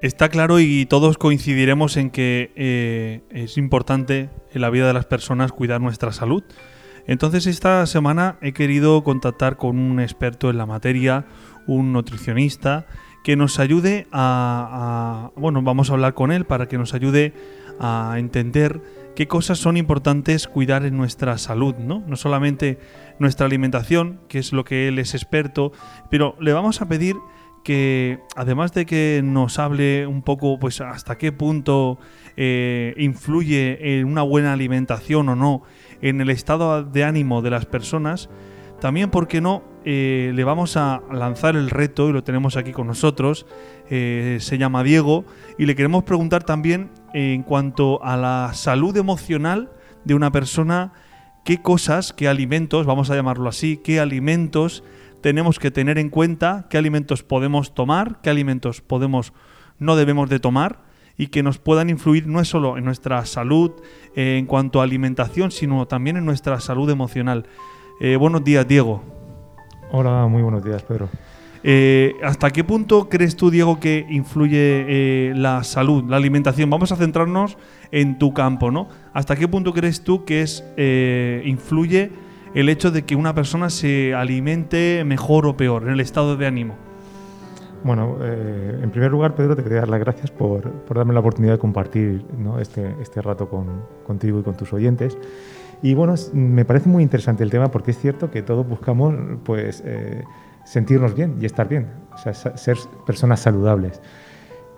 Está claro y todos coincidiremos en que eh, es importante en la vida de las personas cuidar nuestra salud. Entonces esta semana he querido contactar con un experto en la materia, un nutricionista, que nos ayude a, bueno, vamos a hablar con él para que nos ayude a entender qué cosas son importantes cuidar en nuestra salud, ¿no? No solamente nuestra alimentación, que es lo que él es experto, pero le vamos a pedir que además de que nos hable un poco pues hasta qué punto eh, influye en una buena alimentación o no en el estado de ánimo de las personas, también, ¿por qué no? Eh, le vamos a lanzar el reto y lo tenemos aquí con nosotros. eh, se llama Diego y le queremos preguntar también en cuanto a la salud emocional de una persona, qué cosas, qué alimentos, vamos a llamarlo así, qué alimentos tenemos que tener en cuenta, qué alimentos podemos tomar, qué alimentos podemos no debemos de tomar y que nos puedan influir no es solo en nuestra salud eh, en cuanto a alimentación, sino también en nuestra salud emocional. Eh, buenos días, Diego. Hola, muy buenos días, Pedro. Eh, ¿Hasta qué punto crees tú, Diego, que influye eh, la salud, la alimentación? Vamos a centrarnos en tu campo, ¿no? ¿Hasta qué punto crees tú que es eh, influye el hecho de que una persona se alimente mejor o peor en el estado de ánimo? Bueno, eh, en primer lugar, Pedro, te quería dar las gracias por, por darme la oportunidad de compartir ¿no? este, este rato con, contigo y con tus oyentes. Y bueno, me parece muy interesante el tema porque es cierto que todos buscamos pues, eh, sentirnos bien y estar bien, o sea, ser personas saludables.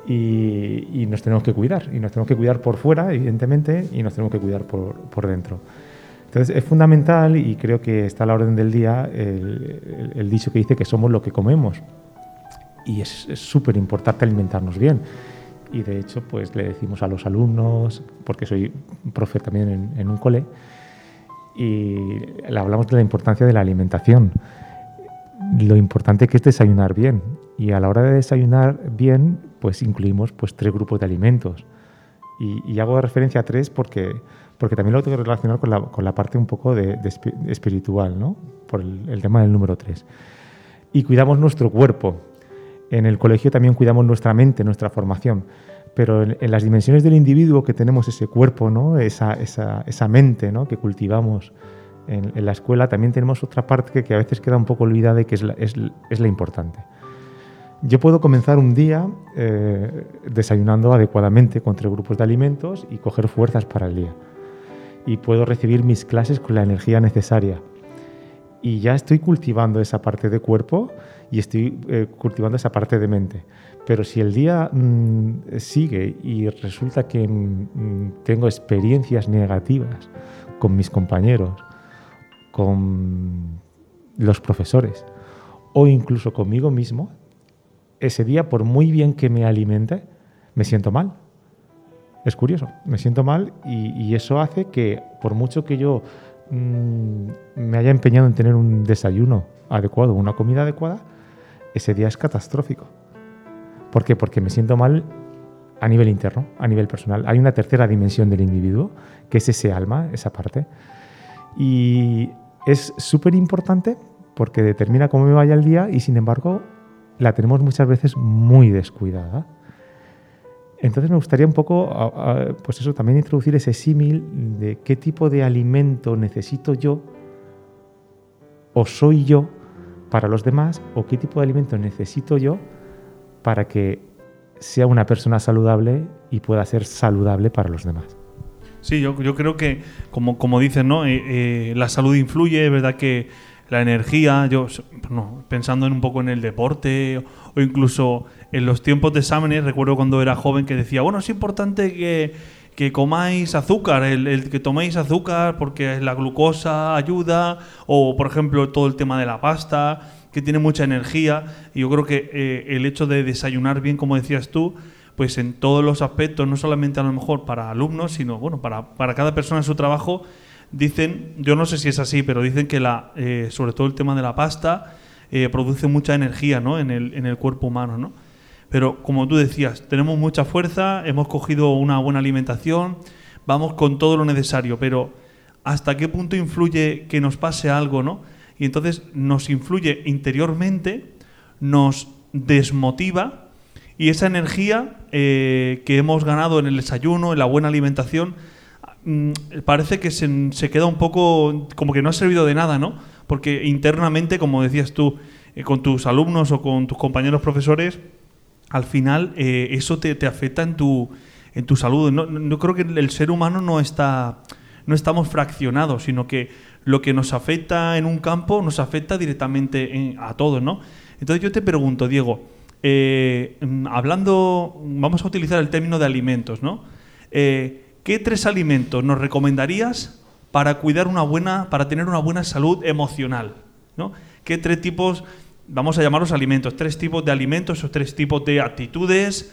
Y, y nos tenemos que cuidar, y nos tenemos que cuidar por fuera, evidentemente, y nos tenemos que cuidar por, por dentro. Entonces es fundamental y creo que está a la orden del día el, el- el dicho que dice que somos lo que comemos. Y es súper importante alimentarnos bien. Y de hecho, pues le decimos a los alumnos, porque soy profe también en, en un cole, y le hablamos de la importancia de la alimentación. Lo importante que es desayunar bien. Y a la hora de desayunar bien, pues incluimos pues, tres grupos de alimentos. Y, y hago referencia a tres porque, porque también lo tengo que relacionar con la, con la parte un poco de, de espi- espiritual, ¿no? Por el, el tema del número tres. Y cuidamos nuestro cuerpo. En el colegio también cuidamos nuestra mente, nuestra formación. Pero en, las dimensiones del individuo que tenemos ese cuerpo, ¿no? esa, mente ¿no? que cultivamos en, la escuela, también tenemos otra parte que, a veces queda un poco olvidada y que es la, es, es la importante. Yo puedo comenzar un día eh, desayunando adecuadamente con tres grupos de alimentos y coger fuerzas para el día. Y puedo recibir mis clases con la energía necesaria. Y ya estoy cultivando esa parte de cuerpo y estoy eh, cultivando esa parte de mente. Pero si el día mm, sigue y resulta que mm, tengo experiencias negativas con mis compañeros, con los profesores o incluso conmigo mismo, ese día, por muy bien que me alimente, me siento mal. Es curioso, me siento mal y, y eso hace que por mucho que yo mm, me haya empeñado en tener un desayuno adecuado, una comida adecuada, ese día es catastrófico. ¿Por qué? Porque me siento mal a nivel interno, a nivel personal. Hay una tercera dimensión del individuo, que es ese alma, esa parte. Y es súper importante porque determina cómo me vaya el día y sin embargo la tenemos muchas veces muy descuidada. Entonces me gustaría un poco, pues eso, también introducir ese símil de qué tipo de alimento necesito yo o soy yo para los demás o qué tipo de alimento necesito yo para que sea una persona saludable y pueda ser saludable para los demás. Sí, yo, creo que, como, como ¿no? Eh, eh, la salud influye, es verdad que la energía, yo pensando en un poco en el deporte o incluso en los tiempos de exámenes, recuerdo cuando era joven que decía, bueno, es importante que, comáis azúcar, el, el que toméis azúcar porque la glucosa ayuda, o por ejemplo todo el tema de la pasta, que tiene mucha energía, y yo creo que eh, el hecho de desayunar bien, como decías tú, pues en todos los aspectos, no solamente a lo mejor para alumnos, sino bueno, para, para cada persona en su trabajo, dicen, yo no sé si es así, pero dicen que la, eh, sobre todo el tema de la pasta eh, produce mucha energía ¿no? en, el, en el cuerpo humano. ¿no? Pero como tú decías, tenemos mucha fuerza, hemos cogido una buena alimentación, vamos con todo lo necesario, pero ¿hasta qué punto influye que nos pase algo? ¿no? Y entonces nos influye interiormente, nos desmotiva y esa energía eh, que hemos ganado en el desayuno, en la buena alimentación, mm, parece que se, se queda un poco como que no ha servido de nada, ¿no? Porque internamente, como decías tú, eh, con tus alumnos o con tus compañeros profesores, al final eh, eso te, te afecta en tu, en tu salud. No, no creo que el ser humano no está no estamos fraccionados, sino que lo que nos afecta en un campo nos afecta directamente en- a todos, ¿no? Entonces yo te pregunto, Diego, eh, mm, hablando, vamos a utilizar el término de alimentos, ¿no? ¿Qué tres alimentos nos recomendarías para cuidar una buena, para tener una buena salud emocional? ¿Qué tres tipos, vamos a llamarlos alimentos, tres tipos de alimentos o tres tipos de actitudes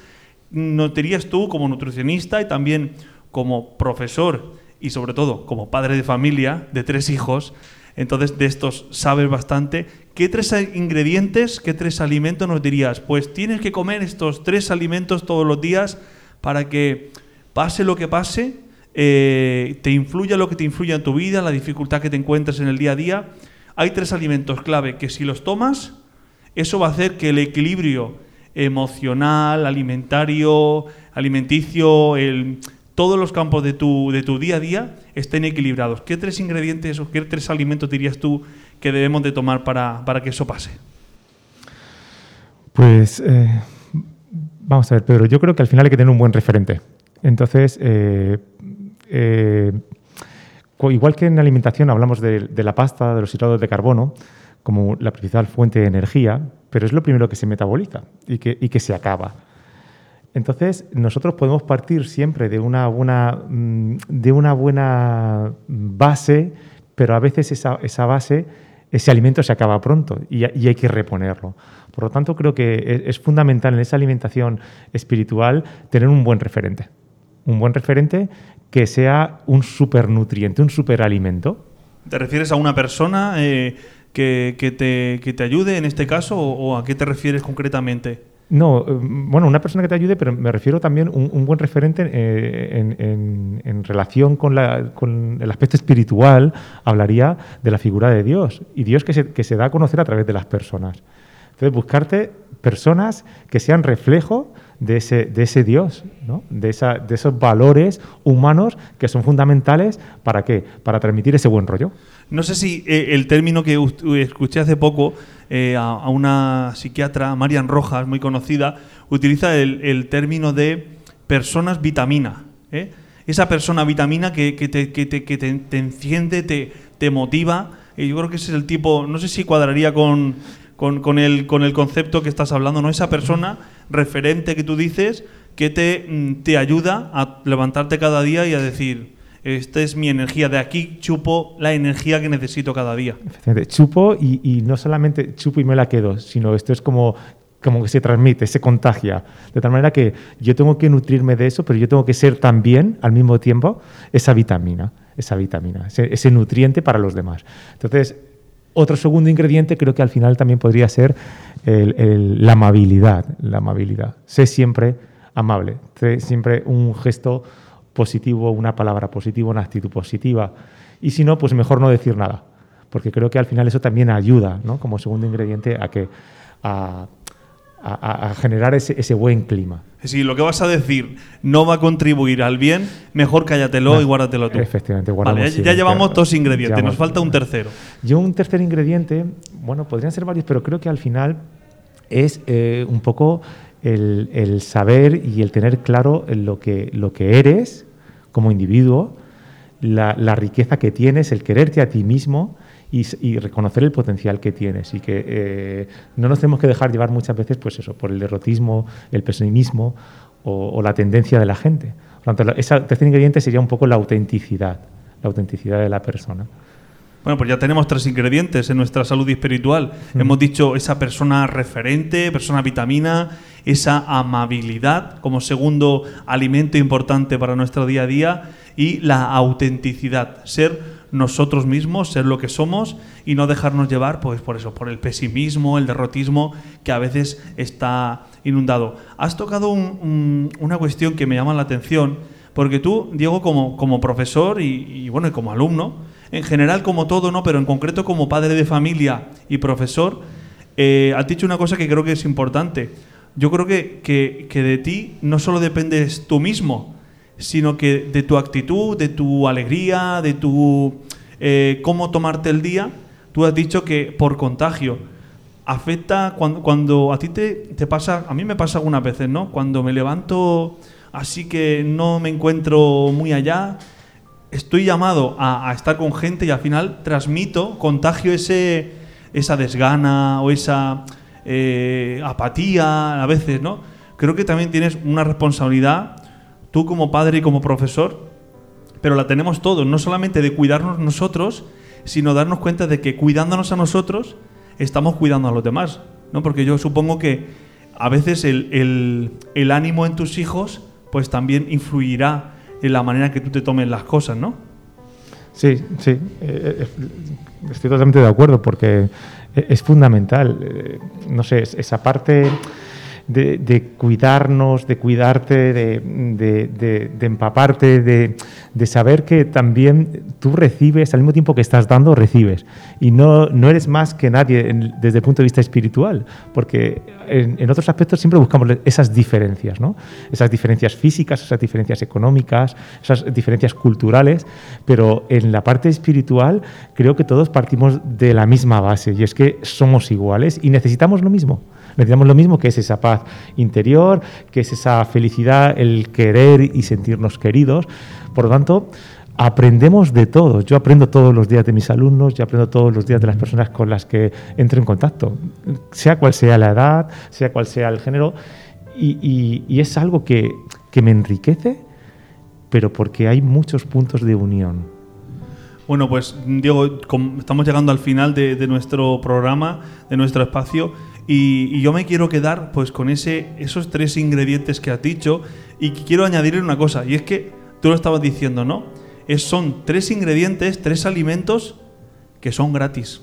notarías tú como nutricionista y también como profesor y sobre todo como padre de familia de tres hijos? Entonces de estos sabes bastante. ¿Qué tres ingredientes, qué tres alimentos nos dirías? Pues tienes que comer estos tres alimentos todos los días para que pase lo que pase, eh, te influya lo que te influya en tu vida, la dificultad que te encuentres en el día a día. Hay tres alimentos clave que si los tomas, eso va a hacer que el equilibrio emocional, alimentario, alimenticio, todos los campos de tu, de tu día a día estén equilibrados. ¿Qué tres ingredientes o qué tres alimentos dirías tú que debemos de tomar para, para que eso pase? Pues eh, vamos a ver, Pedro, yo creo que al final hay que tener un buen referente. Entonces, eh, eh, igual que en la alimentación hablamos de, la pasta, de los hidratos de carbono, como la principal fuente de energía, pero es lo primero que se metaboliza y que, se acaba. Entonces, nosotros podemos partir siempre de una buena, mm, de una buena base, pero a veces esa, base, ese alimento se acaba pronto y, hay que reponerlo. Por lo tanto, creo que es, es fundamental en esa alimentación espiritual tener un buen referente. Un buen referente que sea un supernutriente, un superalimento. ¿Te refieres a una persona eh, que, que te, que te ayude en este caso o, o a qué te refieres concretamente? No, eh, bueno, una persona que te ayude, pero me refiero también a un, un buen referente eh, en, en- en relación con, la- con el aspecto espiritual, hablaría de la figura de Dios y Dios que se, que se da a conocer a través de las personas. Entonces, buscarte personas que sean reflejo de ese, de ese Dios, ¿no? de, esa- de esos valores humanos que son fundamentales para qué? Para transmitir ese buen rollo. No sé si eh, el término que escuché hace poco eh, a, a una psiquiatra, Marian Rojas, muy conocida, utiliza el, el término de personas vitamina. ¿eh? Esa persona vitamina que, que te, que te- que te- te enciende, te, te motiva. Y yo creo que ese es el tipo, no sé si cuadraría con, con, con el, con el concepto que estás hablando, ¿no? Esa persona referente que tú dices que te, mm, te ayuda a levantarte cada día y a decir, esta es mi energía, de aquí chupo la energía que necesito cada día. Chupo y, y no solamente chupo y me la quedo, sino esto es como, como que se transmite, se contagia. De tal manera que yo tengo que nutrirme de eso, pero yo tengo que ser también, al mismo tiempo, esa vitamina, esa vitamina, ese, ese nutriente para los demás. Entonces, otro segundo ingrediente creo que al final también podría ser la amabilidad. La amabilidad. Sé siempre amable, sé siempre un gesto positivo, una palabra positiva, una actitud positiva. Y si no, pues mejor no decir nada, porque creo que al final eso también ayuda, ¿no? como segundo ingrediente, a, que, a- a generar ese, ese buen clima. Si lo que vas a decir no va a contribuir al bien, mejor cállatelo y guárdatelo tú. Efectivamente, Vale, guardamos ya, llevamos dos ingredientes, Llevamos- nos falta un tercero. Yo un tercer ingrediente, bueno, podrían ser varios, pero creo que al final es eh, un poco el, el saber y el tener claro lo que, lo que eres como individuo, la, la riqueza que tienes, el quererte a ti mismo y, y reconocer el potencial que tienes y que eh, no nos tenemos que dejar llevar muchas veces pues eso, por el derrotismo, el pesimismo o, o la tendencia de la gente. Por lo tanto, ese tercer ingrediente sería un poco la autenticidad, la autenticidad de la persona. Bueno, pues ya tenemos tres ingredientes en nuestra salud espiritual. Hemos dicho esa persona referente, persona vitamina, esa amabilidad como segundo alimento importante para nuestro día a día y la autenticidad, ser nosotros mismos, ser lo que somos y no dejarnos llevar pues por eso, por el pesimismo, el derrotismo que a veces está inundado. Has tocado un- un- una cuestión que me llama la atención, porque tú, Diego, como, como profesor y, y, bueno, y como alumno, en general como todo, ¿no? Pero en concreto como padre de familia y profesor, eh, has dicho una cosa que creo que es importante. Yo creo que, que- que de ti no solo dependes tú mismo, sino que de tu actitud, de tu alegría, de tu eh, cómo tomarte el día. Tú has dicho que por contagio afecta cuando, cuando a ti te, te pasa, a mí me pasa algunas veces, ¿no? Cuando me levanto así que no me encuentro muy allá, estoy llamado a, estar con gente y al final transmito, contagio ese, esa desgana o esa eh, apatía a veces, ¿no? Creo que también tienes una responsabilidad, tú como padre y como profesor, pero la tenemos todos, no solamente de cuidarnos nosotros, sino darnos cuenta de que cuidándonos a nosotros, estamos cuidando a los demás, ¿no? Porque yo supongo que a veces el, el- el ánimo en tus hijos, pues también influirá en la manera que tú te tomes las cosas, ¿no? Sí, sí, eh, eh, estoy totalmente de acuerdo porque es fundamental, eh, no sé, es- esa parte de, cuidarnos, de cuidarte, de, de- de- empaparte, de, saber que también tú recibes, al mismo tiempo que estás dando, recibes. Y no, no eres más que nadie desde el punto de vista espiritual, porque en, en otros aspectos siempre buscamos esas diferencias, ¿no? Esas diferencias físicas, esas diferencias económicas, esas diferencias culturales, pero en la parte espiritual creo que todos partimos de la misma base y es que somos iguales y necesitamos lo mismo. Necesitamos lo mismo que es esa paz interior, que es esa felicidad, el querer y sentirnos queridos. Por lo tanto, aprendemos de todo. Yo aprendo todos los días de mis alumnos, yo aprendo todos los días de las personas con las que entro en contacto, sea cual sea la edad, sea cual sea el género, y, es algo que, que me enriquece, pero porque hay muchos puntos de unión. Bueno, pues Diego, estamos llegando al final de nuestro programa, de nuestro espacio, y, yo me quiero quedar pues con ese, esos tres ingredientes que has dicho, y quiero añadirle una cosa, y es que tú lo estabas diciendo, ¿no? Es, son tres ingredientes, tres alimentos que son gratis,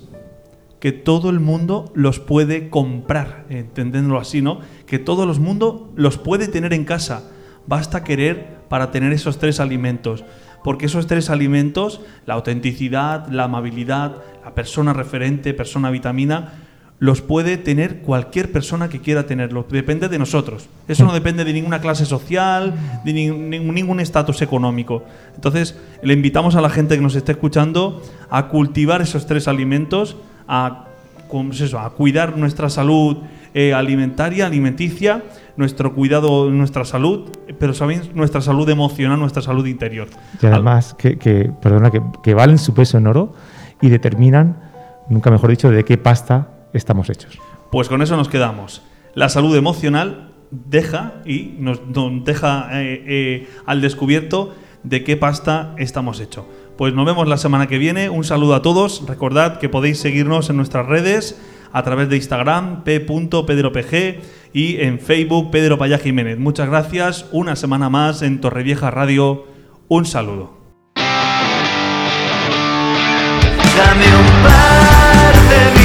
que todo el mundo los puede comprar, entendiéndolo así, ¿no? Que todo el mundo los puede tener en casa, basta querer para tener esos tres alimentos. Porque esos tres alimentos, la autenticidad, la amabilidad, la persona referente, persona vitamina, los puede tener cualquier persona que quiera tenerlos. Depende de nosotros. Eso no depende de ninguna clase social, de ni- ningún- estatus económico. Entonces, le invitamos a la gente que nos esté escuchando a cultivar esos tres alimentos, a, ¿cómo es eso? a cuidar nuestra salud eh, alimentaria, alimenticia, nuestro cuidado, nuestra salud, pero también nuestra salud emocional, nuestra salud interior. Y además, perdona, que, que valen su peso en oro y determinan, nunca mejor dicho, de qué pasta estamos hechos. Pues con eso nos quedamos. La salud emocional deja y nos, deja eh, eh, al descubierto de qué pasta estamos hechos. Pues nos vemos la semana que viene. Un saludo a todos. Recordad que podéis seguirnos en nuestras redes a través de Instagram p.pedropg y en Facebook Pedro Payá Jiménez. Muchas gracias. Una semana más en Torrevieja Radio. Un saludo. Dame un par